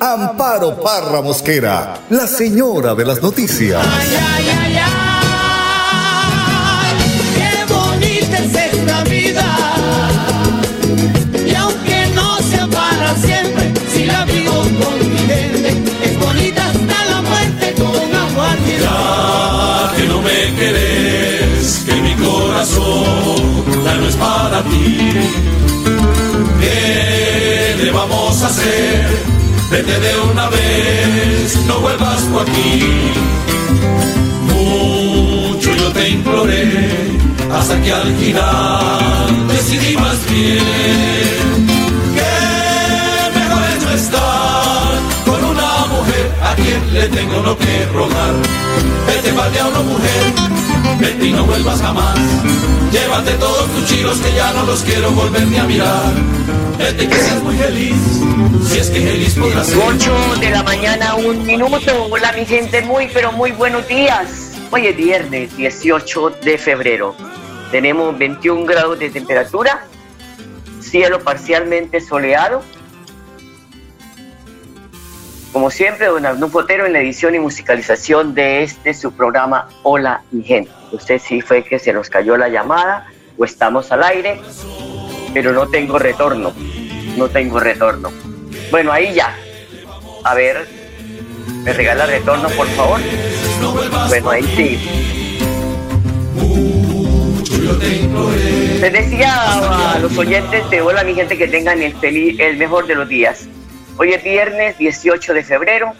Amparo Parra Mosquera, la señora de las noticias. Ay, ay, ay, ay, qué bonita es esta vida. De una vez, no vuelvas por aquí. Mucho yo te imploré, hasta que al final decidí más bien quien le tengo lo que rogar. Vete, una mujer, vete y no vuelvas jamás. Llévate todos tus chilos que ya no los quiero volver ni a mirar. Vete que seas muy feliz, si es que feliz podrás ser. 8 de la mañana, un minuto. Hola mi gente, muy pero muy buenos días. Hoy es viernes 18 de febrero. Tenemos 21 grados de temperatura, cielo parcialmente soleado. Como siempre, don Arnulfo Fotero en la edición y musicalización de este su programa Hola mi gente. Usted sí fue que se nos cayó la llamada o estamos al aire, pero no tengo retorno. No tengo retorno. Bueno, ahí ya. A ver, ¿me regala retorno, por favor? Bueno, ahí sí. Les decía a los oyentes de Hola mi gente que tengan el mejor de los días. Hoy es viernes 18 de febrero.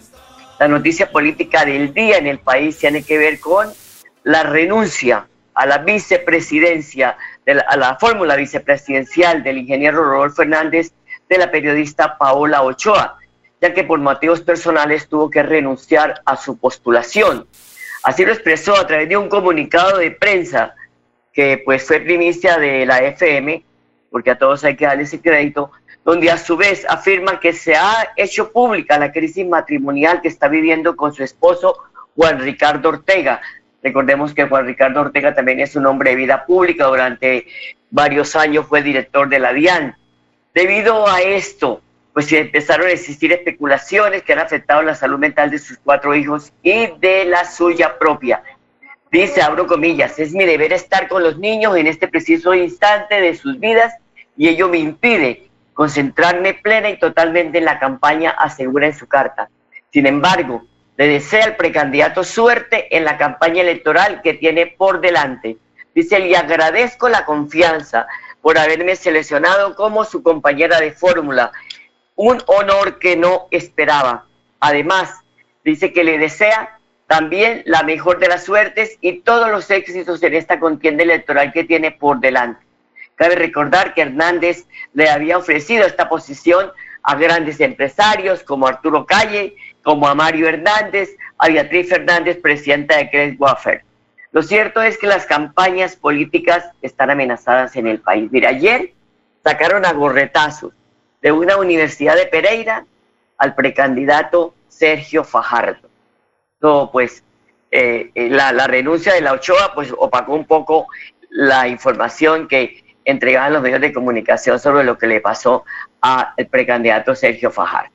La noticia política del día en el país tiene que ver con la renuncia a la vicepresidencia, de la- a la fórmula vicepresidencial del ingeniero Rodolfo Fernández de la periodista Paola Ochoa, ya que por motivos personales tuvo que renunciar a su postulación. Así lo expresó a través de un comunicado de prensa que pues fue primicia de la FM, porque a todos hay que darle ese crédito, donde a su vez afirma que se ha hecho pública la crisis matrimonial que está viviendo con su esposo Juan Ricardo Ortega. Recordemos que Juan Ricardo Ortega también es un hombre de vida pública, durante varios años fue director de la DIAN. Debido a esto, pues empezaron a existir especulaciones que han afectado la salud mental de sus cuatro hijos y de la suya propia. Dice, abro comillas, es mi deber estar con los niños en este preciso instante de sus vidas y ello me impide concentrarme plena y totalmente en la campaña, asegura en su carta. Sin embargo, le desea al precandidato suerte en la campaña electoral que tiene por delante. Dice, le agradezco la confianza por haberme seleccionado como su compañera de fórmula, un honor que no esperaba. Además, dice que le desea también la mejor de las suertes y todos los éxitos en esta contienda electoral que tiene por delante. Cabe recordar que Hernández le había ofrecido esta posición a grandes empresarios como Arturo Calle, como a Mario Hernández, a Beatriz Fernández, presidenta de Cres Wafer. Lo cierto es que las campañas políticas están amenazadas en el país. Mira, ayer sacaron a gorretazos de una universidad de Pereira al precandidato Sergio Fajardo. No, pues eh, eh, la, la renuncia de la Ochoa pues opacó un poco la información que entregaban los medios de comunicación sobre lo que le pasó al precandidato Sergio Fajardo.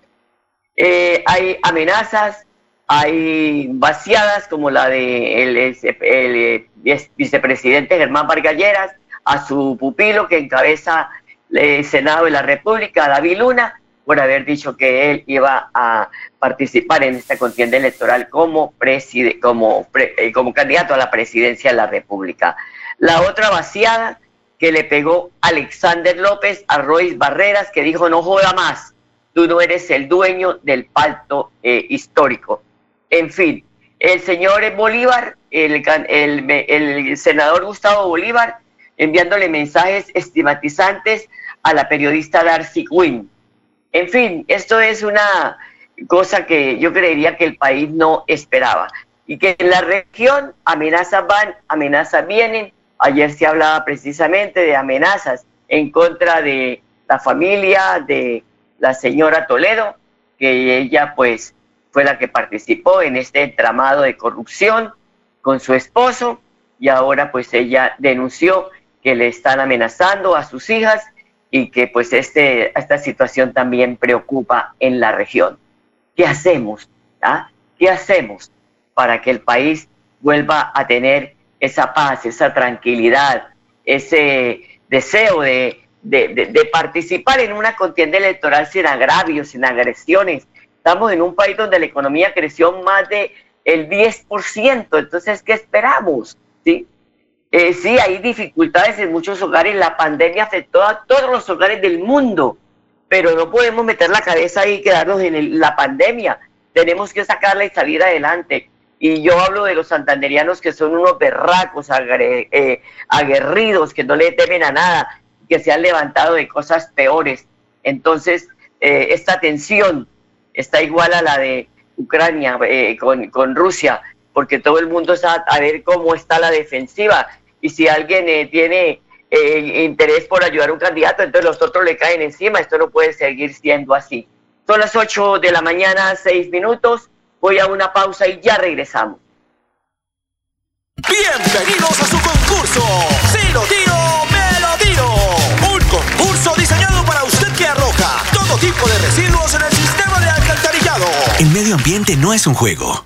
Eh, hay amenazas, hay vaciadas como la de el vicepresidente Germán Vargalleras a su pupilo que encabeza el Senado de la República, David Luna, por haber dicho que él iba a participar en esta contienda electoral como, preside, como, pre, eh, como candidato a la presidencia de la República. La otra vaciada que le pegó Alexander López a Royce Barreras, que dijo, no joda más, tú no eres el dueño del pacto eh, histórico. En fin, el señor Bolívar, el, el, el, senador Gustavo Bolívar, enviándole mensajes estigmatizantes a la periodista Darcy Quinn. En fin, esto es una, cosa que yo creería que el país no esperaba. Y que en la región amenazas van, amenazas vienen. Ayer se hablaba precisamente de amenazas en contra de la familia de la señora Toledo, que ella pues fue la que participó en este entramado de corrupción con su esposo y ahora pues ella denunció que le están amenazando a sus hijas y que pues este, esta situación también preocupa en la región. ¿Qué hacemos? Ah? ¿Qué hacemos para que el país vuelva a tener esa paz, esa tranquilidad, ese deseo de, de, participar en una contienda electoral sin agravios, sin agresiones? Estamos en un país donde la economía creció más de el 10%, entonces, ¿qué esperamos? ¿Sí? Eh, sí, hay dificultades en muchos hogares. La pandemia afectó a todos los hogares del mundo, pero no podemos meter la cabeza ahí y quedarnos en la pandemia. Tenemos que sacarla y salir adelante. Y yo hablo de los santanderianos que son unos berracos, eh, aguerridos, que no le temen a nada, que se han levantado de cosas peores. Entonces, eh, esta tensión está igual a la de Ucrania con, con Rusia porque todo el mundo está a ver cómo está la defensiva y si alguien eh, tiene eh, interés por ayudar a un candidato, entonces los otros le caen encima. Esto no puede seguir siendo así. Son las 8 de la mañana, 6 minutos. Voy a una pausa y ya regresamos. Bienvenidos a su concurso. Si lo tiro, me lo tiro. Un concurso diseñado para usted que arroja todo tipo de residuos en el sistema de alcantarillado. El medio ambiente no es un juego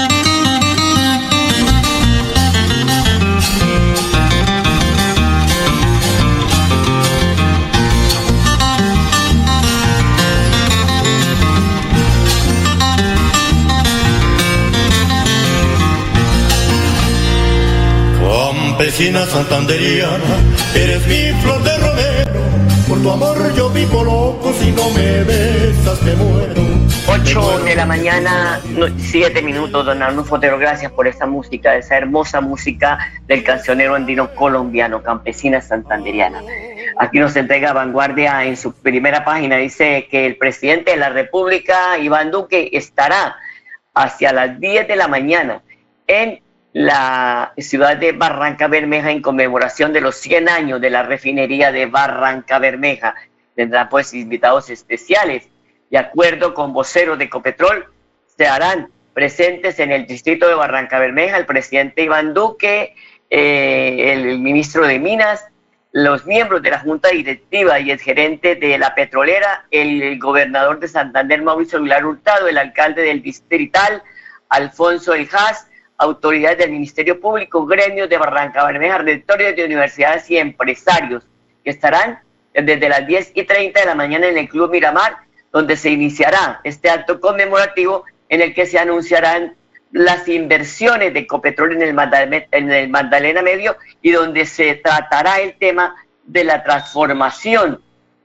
Campesina santanderiana, eres mi flor de romero. Por tu amor yo vivo loco, si no me besas me muero. 8 de la mañana, 7 minutos, don Arnulfo Fotero, gracias por esa música, esa hermosa música del cancionero andino colombiano, Campesina Santanderiana. Aquí nos entrega Vanguardia en su primera página, dice que el presidente de la República, Iván Duque, estará hacia las 10 de la mañana en la ciudad de Barranca Bermeja en conmemoración de los 100 años de la refinería de Barranca Bermeja. Tendrá pues invitados especiales. De acuerdo con voceros de Copetrol, se harán presentes en el distrito de Barranca Bermeja el presidente Iván Duque, eh, el, ministro de Minas, los miembros de la Junta Directiva y el gerente de la petrolera, el, gobernador de Santander, Mauricio Aguilar Hurtado, el alcalde del distrital, Alfonso El autoridades del Ministerio Público, gremios de Barranca Bermeja, rectores de universidades y empresarios, que estarán desde las 10 y 30 de la mañana en el Club Miramar, donde se iniciará este acto conmemorativo en el que se anunciarán las inversiones de Ecopetrol en el, Magdalena, en el Magdalena Medio y donde se tratará el tema de la transformación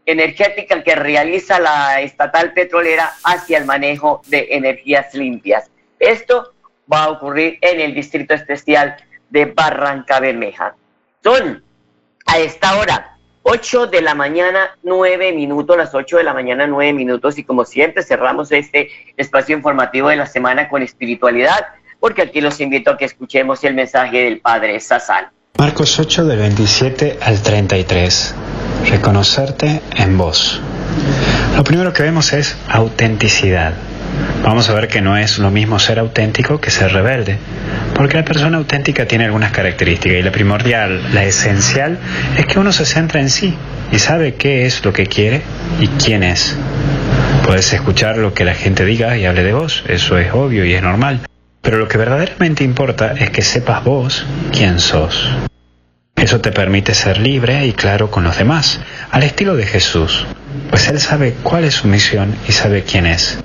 energética que realiza la estatal petrolera hacia el manejo de energías limpias. Esto va a ocurrir en el Distrito Especial de Barranca Bermeja. Son a esta hora 8 de la mañana, 9 minutos, las 8 de la mañana, 9 minutos, y como siempre cerramos este espacio informativo de la semana con espiritualidad, porque aquí los invito a que escuchemos el mensaje del Padre Sazal. Marcos 8 del 27 al 33. Reconocerte en vos. Lo primero que vemos es autenticidad vamos a ver que no es lo mismo ser auténtico que ser rebelde. Porque la persona auténtica tiene algunas características y la primordial, la esencial, es que uno se centra en sí y sabe qué es lo que quiere y quién es. Puedes escuchar lo que la gente diga y hable de vos, eso es obvio y es normal. Pero lo que verdaderamente importa es que sepas vos quién sos. Eso te permite ser libre y claro con los demás, al estilo de Jesús, pues Él sabe cuál es su misión y sabe quién es.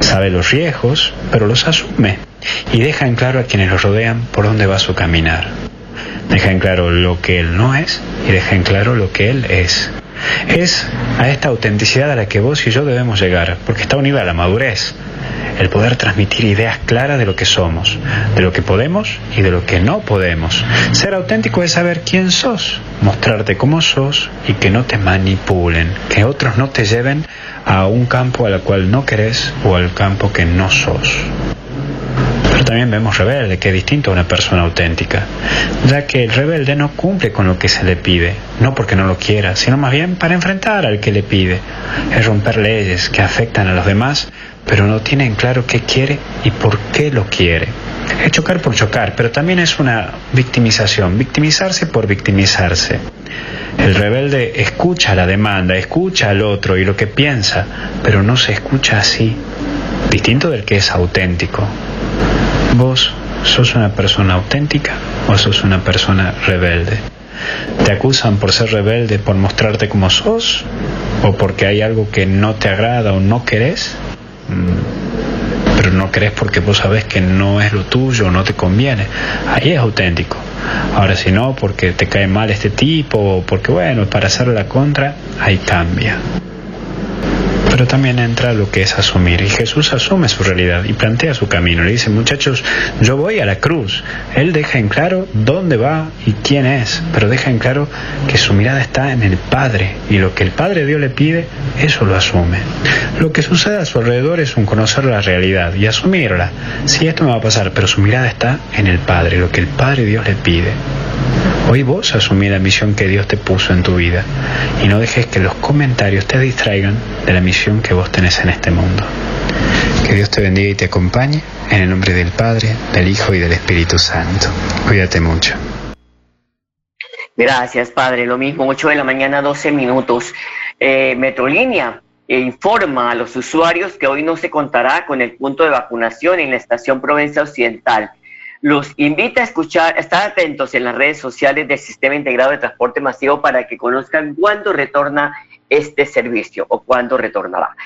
Sabe los riesgos, pero los asume y deja en claro a quienes lo rodean por dónde va su caminar. Deja en claro lo que él no es y deja en claro lo que él es. Es a esta autenticidad a la que vos y yo debemos llegar, porque está unida a la madurez, el poder transmitir ideas claras de lo que somos, de lo que podemos y de lo que no podemos. Ser auténtico es saber quién sos, mostrarte cómo sos y que no te manipulen, que otros no te lleven a un campo al cual no querés o al campo que no sos. Pero también vemos rebelde, que es distinto a una persona auténtica, ya que el rebelde no cumple con lo que se le pide, no porque no lo quiera, sino más bien para enfrentar al que le pide. Es romper leyes que afectan a los demás pero no tienen claro qué quiere y por qué lo quiere. Es chocar por chocar, pero también es una victimización, victimizarse por victimizarse. El rebelde escucha la demanda, escucha al otro y lo que piensa, pero no se escucha así, distinto del que es auténtico. ¿Vos sos una persona auténtica o sos una persona rebelde? ¿Te acusan por ser rebelde, por mostrarte como sos? ¿O porque hay algo que no te agrada o no querés? Mm, pero no crees porque vos sabes que no es lo tuyo, no te conviene. Ahí es auténtico. Ahora si no, porque te cae mal este tipo, porque bueno, para hacer la contra, ahí cambia. Pero también entra lo que es asumir. Y Jesús asume su realidad y plantea su camino. Le dice, muchachos, yo voy a la cruz. Él deja en claro dónde va y quién es, pero deja en claro que su mirada está en el Padre. Y lo que el Padre Dios le pide, eso lo asume. Lo que sucede a su alrededor es un conocer la realidad y asumirla. Sí, esto me va a pasar, pero su mirada está en el Padre, lo que el Padre Dios le pide. Hoy vos asumí la misión que Dios te puso en tu vida y no dejes que los comentarios te distraigan de la misión que vos tenés en este mundo. Que Dios te bendiga y te acompañe en el nombre del Padre, del Hijo y del Espíritu Santo. Cuídate mucho. Gracias, Padre. Lo mismo, 8 de la mañana, 12 minutos. Eh, Metrolínea informa a los usuarios que hoy no se contará con el punto de vacunación en la estación Provincia Occidental los invita a escuchar, estar atentos en las redes sociales del Sistema Integrado de Transporte Masivo para que conozcan cuándo retorna este servicio o cuándo retornará.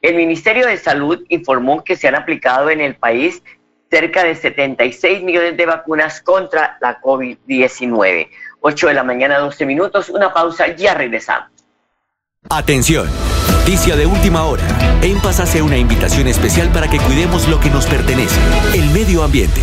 El Ministerio de Salud informó que se han aplicado en el país cerca de 76 millones de vacunas contra la COVID-19. 8 de la mañana, 12 minutos, una pausa, ya regresamos. Atención, noticia de última hora. En Paz hace una invitación especial para que cuidemos lo que nos pertenece, el medio ambiente.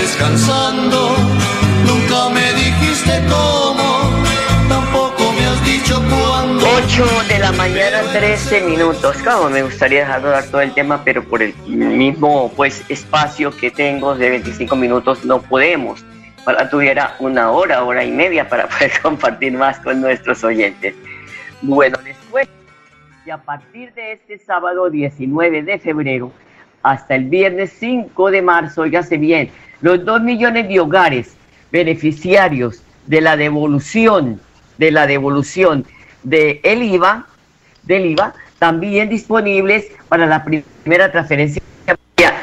Descansando. Nunca me dijiste cómo, tampoco me has dicho cuándo. 8 de la mañana, 13 minutos. Me gustaría dejar de todo el tema, pero por el mismo pues espacio que tengo de 25 minutos no podemos. Para tuviera una hora, hora y media para poder compartir más con nuestros oyentes. Bueno, después, y a partir de este sábado 19 de febrero hasta el viernes 5 de marzo, oígase bien, los dos millones de hogares beneficiarios de la devolución, de la devolución del IVA, del IVA, también disponibles para la primera transferencia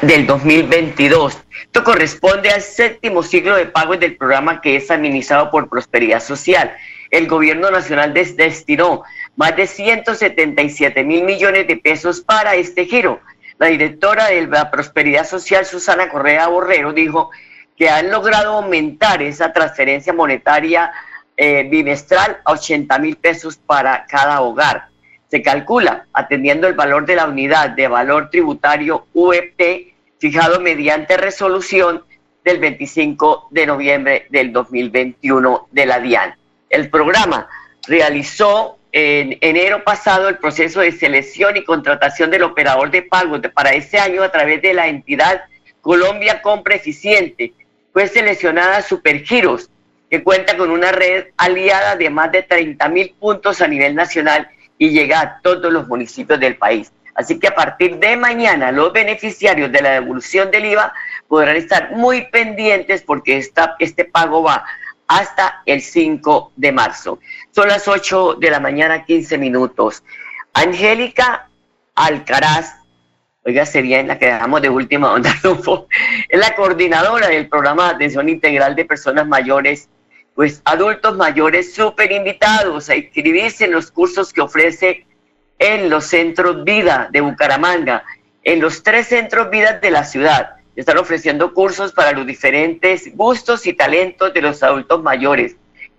del 2022. Esto corresponde al séptimo ciclo de pagos del programa que es administrado por Prosperidad Social. El gobierno nacional destinó más de 177 mil millones de pesos para este giro la directora de la Prosperidad Social, Susana Correa Borrero, dijo que han logrado aumentar esa transferencia monetaria eh, bimestral a 80 mil pesos para cada hogar. Se calcula, atendiendo el valor de la unidad de valor tributario UEP, fijado mediante resolución del 25 de noviembre del 2021 de la DIAN. El programa realizó en enero pasado el proceso de selección y contratación del operador de pagos para este año a través de la entidad Colombia Compra Eficiente, fue seleccionada Supergiros, que cuenta con una red aliada de más de 30 mil puntos a nivel nacional y llega a todos los municipios del país. Así que a partir de mañana los beneficiarios de la devolución del IVA podrán estar muy pendientes porque esta, este pago va hasta el 5 de marzo. Son las 8 de la mañana, 15 minutos. Angélica Alcaraz, oiga, sería en la que dejamos de última onda, es la coordinadora del programa de atención integral de personas mayores, pues adultos mayores súper invitados a inscribirse en los cursos que ofrece en los centros vida de Bucaramanga, en los tres centros vida de la ciudad. Están ofreciendo cursos para los diferentes gustos y talentos de los adultos mayores.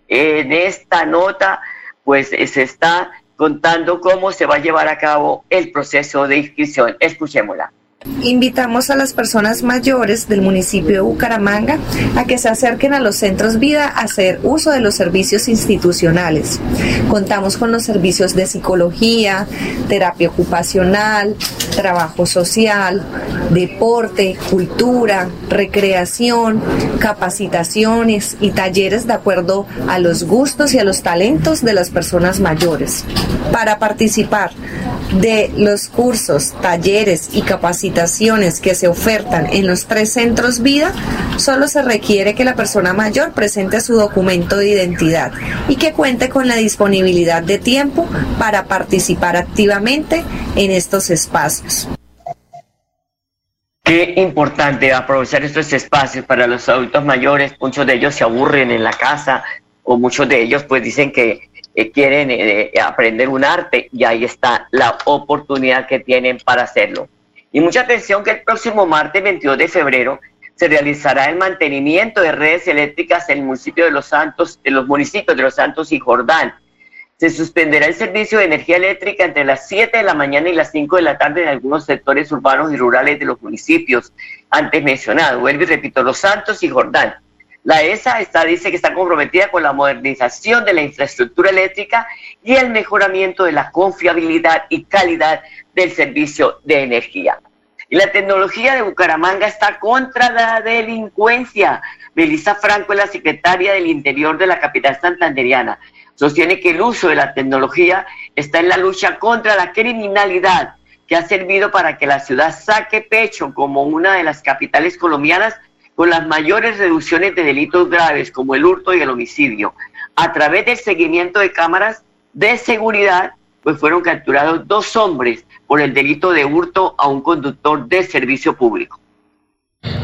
En esta nota, pues se está contando cómo se va a llevar a cabo el proceso de inscripción. Escuchémosla. Invitamos a las personas mayores del municipio de Bucaramanga a que se acerquen a los centros vida a hacer uso de los servicios institucionales. Contamos con los servicios de psicología, terapia ocupacional, trabajo social, deporte, cultura, recreación, capacitaciones y talleres de acuerdo a los gustos y a los talentos de las personas mayores. Para participar de los cursos, talleres y capacitaciones, que se ofertan en los tres centros vida, solo se requiere que la persona mayor presente su documento de identidad y que cuente con la disponibilidad de tiempo para participar activamente en estos espacios. Qué importante aprovechar estos espacios para los adultos mayores. Muchos de ellos se aburren en la casa o muchos de ellos pues dicen que eh, quieren eh, aprender un arte y ahí está la oportunidad que tienen para hacerlo. Y mucha atención que el próximo martes 22 de febrero se realizará el mantenimiento de redes eléctricas en el municipio de Los Santos, en los municipios de Los Santos y Jordán. Se suspenderá el servicio de energía eléctrica entre las 7 de la mañana y las 5 de la tarde en algunos sectores urbanos y rurales de los municipios antes mencionados. Vuelvo y repito, Los Santos y Jordán. La ESA está, dice que está comprometida con la modernización de la infraestructura eléctrica y el mejoramiento de la confiabilidad y calidad del servicio de energía. Y la tecnología de Bucaramanga está contra la delincuencia. Melissa Franco es la secretaria del Interior de la capital santanderiana. Sostiene que el uso de la tecnología está en la lucha contra la criminalidad, que ha servido para que la ciudad saque pecho como una de las capitales colombianas con las mayores reducciones de delitos graves como el hurto y el homicidio. A través del seguimiento de cámaras de seguridad, pues fueron capturados dos hombres por el delito de hurto a un conductor de servicio público.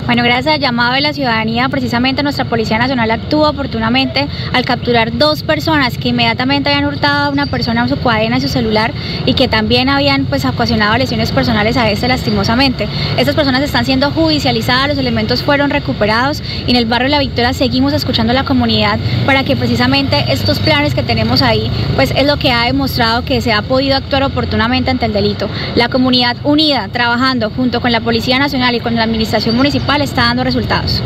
Bueno, gracias al llamado de la ciudadanía, precisamente nuestra Policía Nacional actuó oportunamente al capturar dos personas que inmediatamente habían hurtado a una persona su cadena y su celular y que también habían pues ocasionado lesiones personales a este lastimosamente. Estas personas están siendo judicializadas, los elementos fueron recuperados y en el barrio La Victoria seguimos escuchando a la comunidad para que precisamente estos planes que tenemos ahí pues es lo que ha demostrado que se ha podido actuar oportunamente ante el delito. La comunidad unida, trabajando junto con la Policía Nacional y con la Administración Municipal está dando resultados.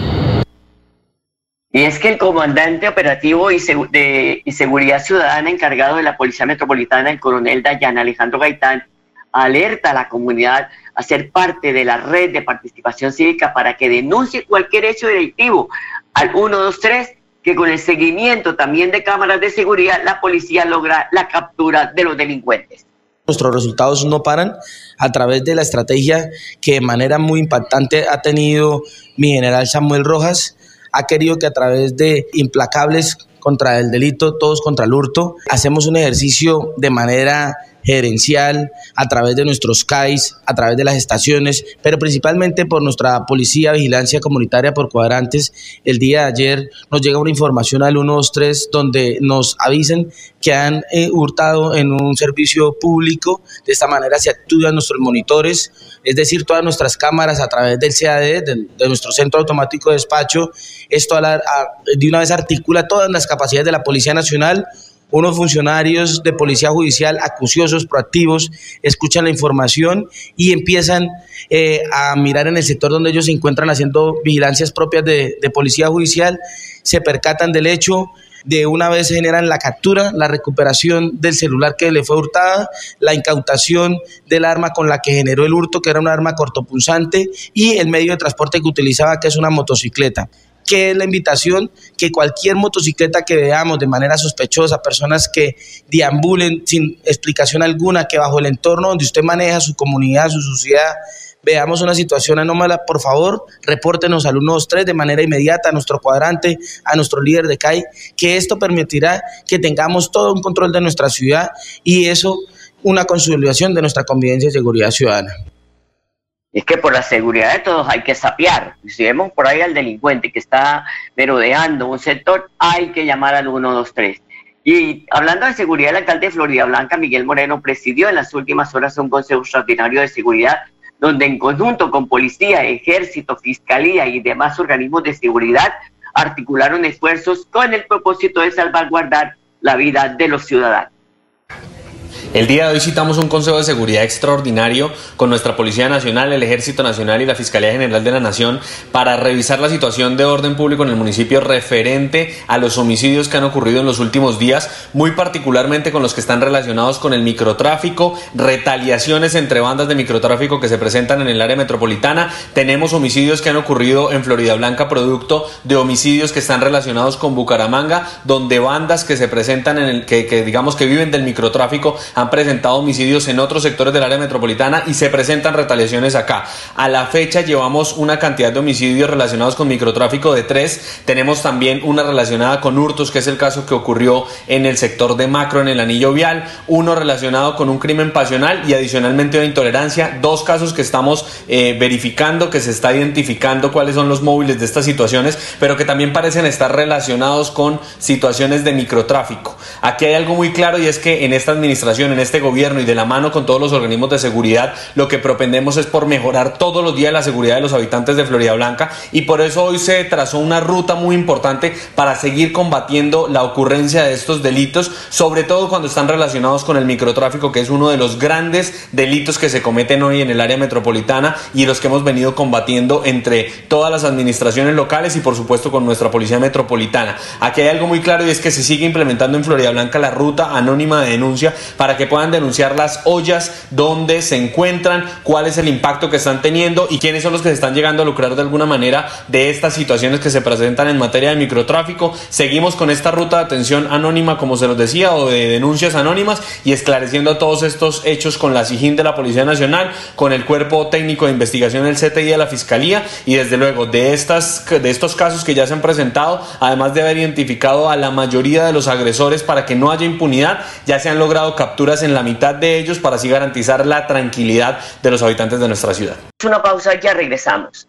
Y es que el comandante operativo y, de, seguridad ciudadana encargado de la Policía Metropolitana, el coronel Dayan Alejandro Gaitán, alerta a la comunidad a ser parte de la red de participación cívica para que denuncie cualquier hecho delictivo al 123, que con el seguimiento también de cámaras de seguridad la policía logra la captura de los delincuentes. Nuestros resultados no paran a través de la estrategia que de manera muy impactante ha tenido mi general Samuel Rojas. Ha querido que a través de implacables contra el delito, todos contra el hurto, hacemos un ejercicio de manera gerencial, a través de nuestros CAIs, a través de las estaciones, pero principalmente por nuestra policía vigilancia comunitaria por cuadrantes. El día de ayer nos llega una información al 123 donde nos avisen que han eh, hurtado en un servicio público. De esta manera se activan nuestros monitores, es decir, todas nuestras cámaras a través del CAD, de, nuestro centro automático de despacho. Esto de una vez articula todas las capacidades de la Policía Nacional unos funcionarios de policía judicial acuciosos, proactivos, escuchan la información y empiezan eh, a mirar en el sector donde ellos se encuentran haciendo vigilancias propias de, policía judicial, se percatan del hecho, de una vez generan la captura, la recuperación del celular que le fue hurtada, la incautación del arma con la que generó el hurto, que era un arma cortopunzante, y el medio de transporte que utilizaba, que es una motocicleta. Que es la invitación que cualquier motocicleta que veamos de manera sospechosa, personas que deambulen sin explicación alguna, que bajo el entorno donde usted maneja su comunidad, su sociedad, veamos una situación anómala, por favor, repórtenos al 123 de manera inmediata a nuestro cuadrante, a nuestro líder de CAI, que esto permitirá que tengamos todo un control de nuestra ciudad y eso una consolidación de nuestra convivencia y seguridad ciudadana. Es que por la seguridad de todos hay que sapear. Si vemos por ahí al delincuente que está merodeando un sector, hay que llamar al 123. Y hablando de seguridad, el alcalde de Florida Blanca, Miguel Moreno, presidió en las últimas horas un consejo extraordinario de seguridad donde en conjunto con policía, ejército, fiscalía y demás organismos de seguridad articularon esfuerzos con el propósito de salvaguardar la vida de los ciudadanos. El día de hoy citamos un Consejo de Seguridad extraordinario con nuestra Policía Nacional, el Ejército Nacional y la Fiscalía General de la Nación para revisar la situación de orden público en el municipio referente a los homicidios que han ocurrido en los últimos días, muy particularmente con los que están relacionados con el microtráfico, retaliaciones entre bandas de microtráfico que se presentan en el área metropolitana. Tenemos homicidios que han ocurrido en Florida Blanca producto de homicidios que están relacionados con Bucaramanga, donde bandas que se presentan en el que, que digamos que viven del microtráfico han presentado homicidios en otros sectores del área metropolitana y se presentan retaliaciones acá. A la fecha llevamos una cantidad de homicidios relacionados con microtráfico de tres. Tenemos también una relacionada con hurtos, que es el caso que ocurrió en el sector de Macro, en el anillo vial. Uno relacionado con un crimen pasional y adicionalmente una intolerancia. Dos casos que estamos eh, verificando, que se está identificando cuáles son los móviles de estas situaciones, pero que también parecen estar relacionados con situaciones de microtráfico. Aquí hay algo muy claro y es que en esta administración en este gobierno y de la mano con todos los organismos de seguridad, lo que propendemos es por mejorar todos los días la seguridad de los habitantes de Florida Blanca y por eso hoy se trazó una ruta muy importante para seguir combatiendo la ocurrencia de estos delitos, sobre todo cuando están relacionados con el microtráfico, que es uno de los grandes delitos que se cometen hoy en el área metropolitana y los que hemos venido combatiendo entre todas las administraciones locales y por supuesto con nuestra policía metropolitana. Aquí hay algo muy claro y es que se sigue implementando en Florida Blanca la ruta anónima de denuncia para que puedan denunciar las ollas, dónde se encuentran, cuál es el impacto que están teniendo y quiénes son los que se están llegando a lucrar de alguna manera de estas situaciones que se presentan en materia de microtráfico. Seguimos con esta ruta de atención anónima, como se los decía, o de denuncias anónimas y esclareciendo todos estos hechos con la SIGIN de la Policía Nacional, con el Cuerpo Técnico de Investigación del CTI de la Fiscalía y desde luego de, estas, de estos casos que ya se han presentado, además de haber identificado a la mayoría de los agresores para que no haya impunidad, ya se han logrado capturar en la mitad de ellos para así garantizar la tranquilidad de los habitantes de nuestra ciudad. Una pausa, ya regresamos.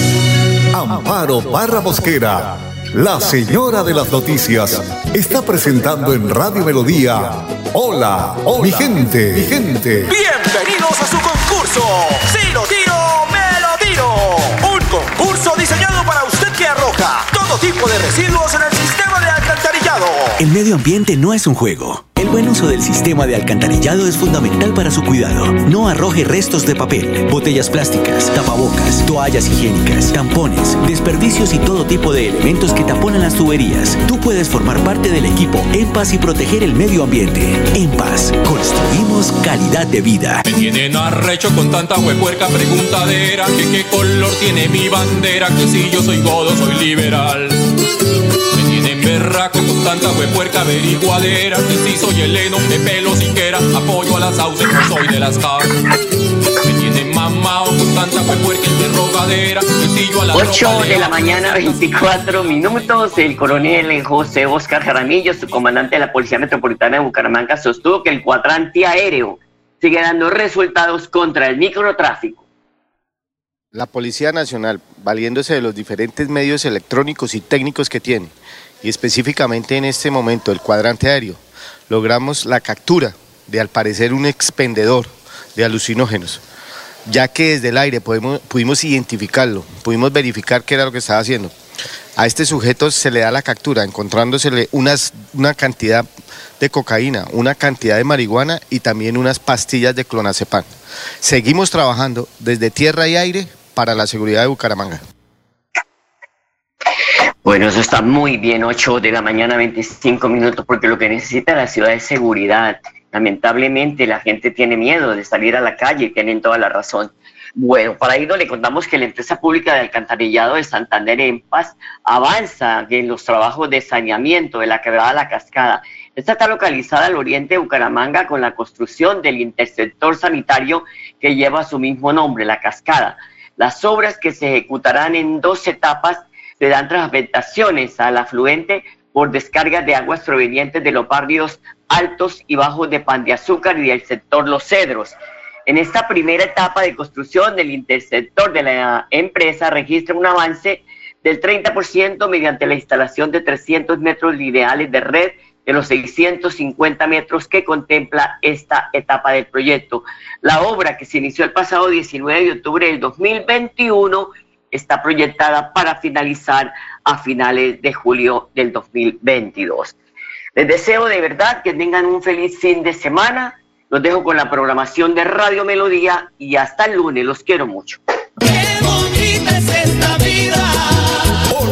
Amparo Barra Mosquera, la señora de las noticias, está presentando en Radio Melodía. Hola, mi gente, mi gente. Bienvenidos a su concurso. Si lo tiro, me lo tiro. Un concurso diseñado para usted que arroja todo tipo de residuos en el sistema de alcantarillado. El medio ambiente no es un juego. Buen uso del sistema de alcantarillado es fundamental para su cuidado. No arroje restos de papel, botellas plásticas, tapabocas, toallas higiénicas, tampones, desperdicios y todo tipo de elementos que taponan las tuberías. Tú puedes formar parte del equipo En Paz y proteger el medio ambiente. En Paz, construimos calidad de vida. Me tienen arrecho con tanta huepuerca preguntadera que qué color tiene mi bandera, que si yo soy godo soy liberal. Me tienen berraco con tanta huepuerca averiguadera, que si soy heleno de pelo siquiera, apoyo a las sauces, no soy de las cabras. Me tienen mamao con tanta huepuerca interrogadera, que si yo a la 8 ropa de la mañana, 24 minutos. El coronel José Oscar Jaramillo, su comandante de la Policía Metropolitana de Bucaramanga, sostuvo que el cuadrante aéreo sigue dando resultados contra el microtráfico. La Policía Nacional, valiéndose de los diferentes medios electrónicos y técnicos que tiene, y específicamente en este momento el cuadrante aéreo, logramos la captura de al parecer un expendedor de alucinógenos, ya que desde el aire podemos- pudimos identificarlo, pudimos verificar qué era lo que estaba haciendo. A este sujeto se le da la captura, encontrándosele unas, una cantidad de cocaína, una cantidad de marihuana y también unas pastillas de clonazepam. Seguimos trabajando desde tierra y aire para la seguridad de Bucaramanga. Bueno, eso está muy bien, 8 de la mañana, 25 minutos, porque lo que necesita la ciudad es seguridad. Lamentablemente la gente tiene miedo de salir a la calle y tienen toda la razón. Bueno, para ello le contamos que la empresa pública de alcantarillado de Santander en Paz avanza en los trabajos de saneamiento de la quebrada La Cascada. Esta está localizada al oriente de Bucaramanga con la construcción del interceptor sanitario que lleva su mismo nombre, La Cascada. Las obras que se ejecutarán en dos etapas se dan transventaciones al afluente por descargas de aguas provenientes de los barrios altos y bajos de Pan de Azúcar y del sector Los Cedros. En esta primera etapa de construcción del interceptor de la empresa registra un avance del 30% mediante la instalación de 300 metros lineales de red de los 650 metros que contempla esta etapa del proyecto. La obra que se inició el pasado 19 de octubre del 2021 está proyectada para finalizar a finales de julio del 2022. Les deseo de verdad que tengan un feliz fin de semana. Los dejo con la programación de Radio Melodía y hasta el lunes. Los quiero mucho. Hola